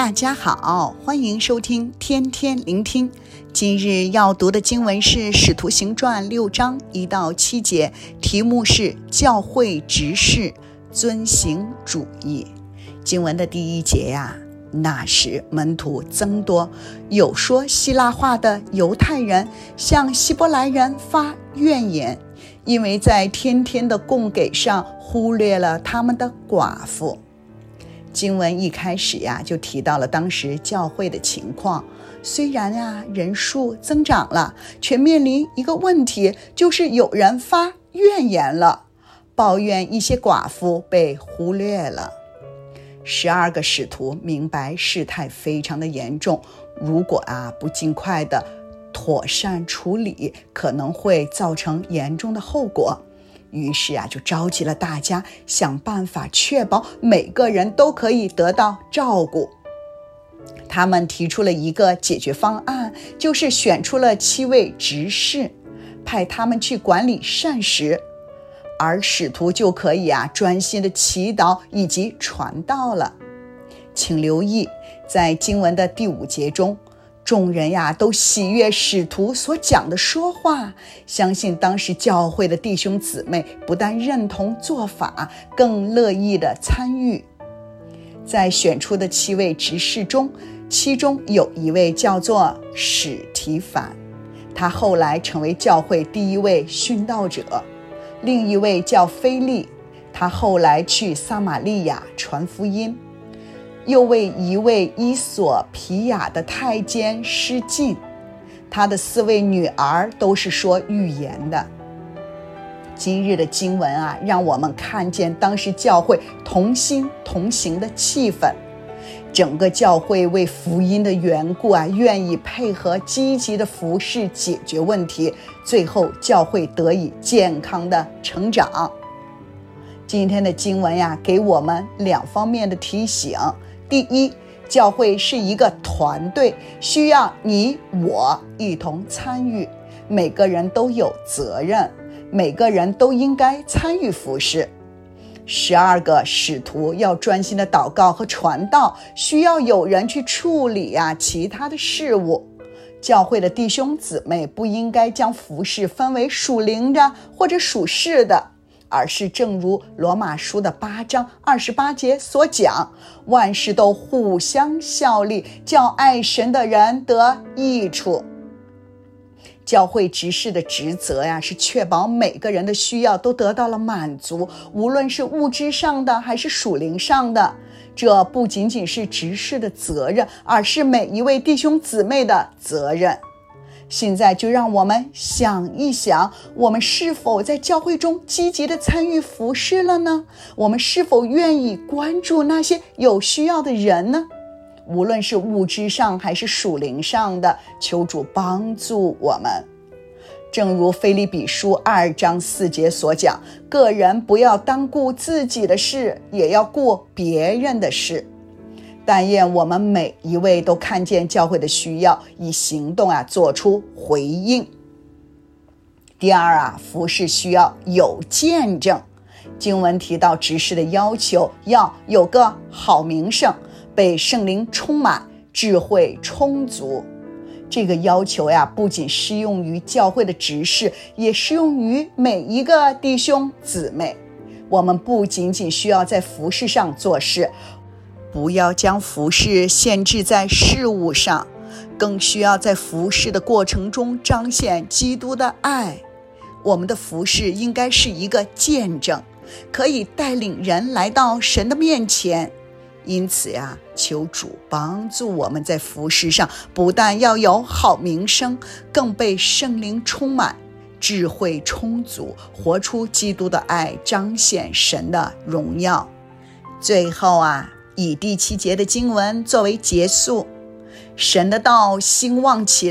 大家好，欢迎收听天天聆听。今日要读的经文是《使徒行传》六章一到七节，题目是“教会执事遵行主义”。经文的第一节呀，那时门徒增多，有说希腊话的犹太人向希伯来人发怨言，因为在天天的供给上忽略了他们的寡妇。经文一开始呀，就提到了当时教会的情况。虽然呀，人数增长了，却面临一个问题，就是有人发怨言了，抱怨一些寡妇被忽略了。十二个使徒明白事态非常的严重，如果啊不尽快的妥善处理，可能会造成严重的后果。于是啊，就召集了大家，想办法确保每个人都可以得到照顾。他们提出了一个解决方案，就是选出了七位执事，派他们去管理膳食，而使徒就可以啊专心的祈祷以及传道了。请留意，在经文的第五节中。众人呀，都喜悦使徒所讲的说话，相信当时教会的弟兄姊妹不但认同做法，更乐意的参与。在选出的七位执事中，其中有一位叫做史提反，他后来成为教会第一位殉道者；另一位叫腓利，他后来去撒玛利亚传福音。又为一位伊索皮亚的太监施浸，他的四位女儿都是说预言的。今日的经文啊，让我们看见当时教会同心同行的气氛，整个教会为福音的缘故啊，愿意配合积极的服侍解决问题，最后教会得以健康的成长。今天的经文呀，给我们两方面的提醒。第一，教会是一个团队，需要你我一同参与，每个人都有责任，每个人都应该参与服侍。十二个使徒要专心的祷告和传道，需要有人去处理呀、啊、其他的事务。教会的弟兄姊妹不应该将服侍分为属灵的或者属世的。而是正如罗马书的八章二十八节所讲，万事都互相效力，叫爱神的人得益处。教会执事的职责呀，是确保每个人的需要都得到了满足，无论是物质上的还是属灵上的。这不仅仅是执事的责任，而是每一位弟兄姊妹的责任。现在就让我们想一想，我们是否在教会中积极的参与服侍了呢？我们是否愿意关注那些有需要的人呢？无论是物质上还是属灵上的，求主帮助我们。正如腓立比书二章四节所讲，个人不要单顾自己的事，也要顾别人的事。但愿我们每一位都看见教会的需要，以行动啊做出回应。第二啊，服事需要有见证。经文提到执事的要求，要有个好名声，被圣灵充满，智慧充足。这个要求呀，不仅适用于教会的执事，也适用于每一个弟兄姊妹。我们不仅仅需要在服饰上做事。不要将服饰限制在事物上，更需要在服饰的过程中彰显基督的爱。我们的服饰应该是一个见证，可以带领人来到神的面前。因此呀，求主帮助我们在服饰上，不但要有好名声，更被圣灵充满，智慧充足，活出基督的爱，彰显神的荣耀。最后啊。以第七节的经文作为结束，神的道兴旺起。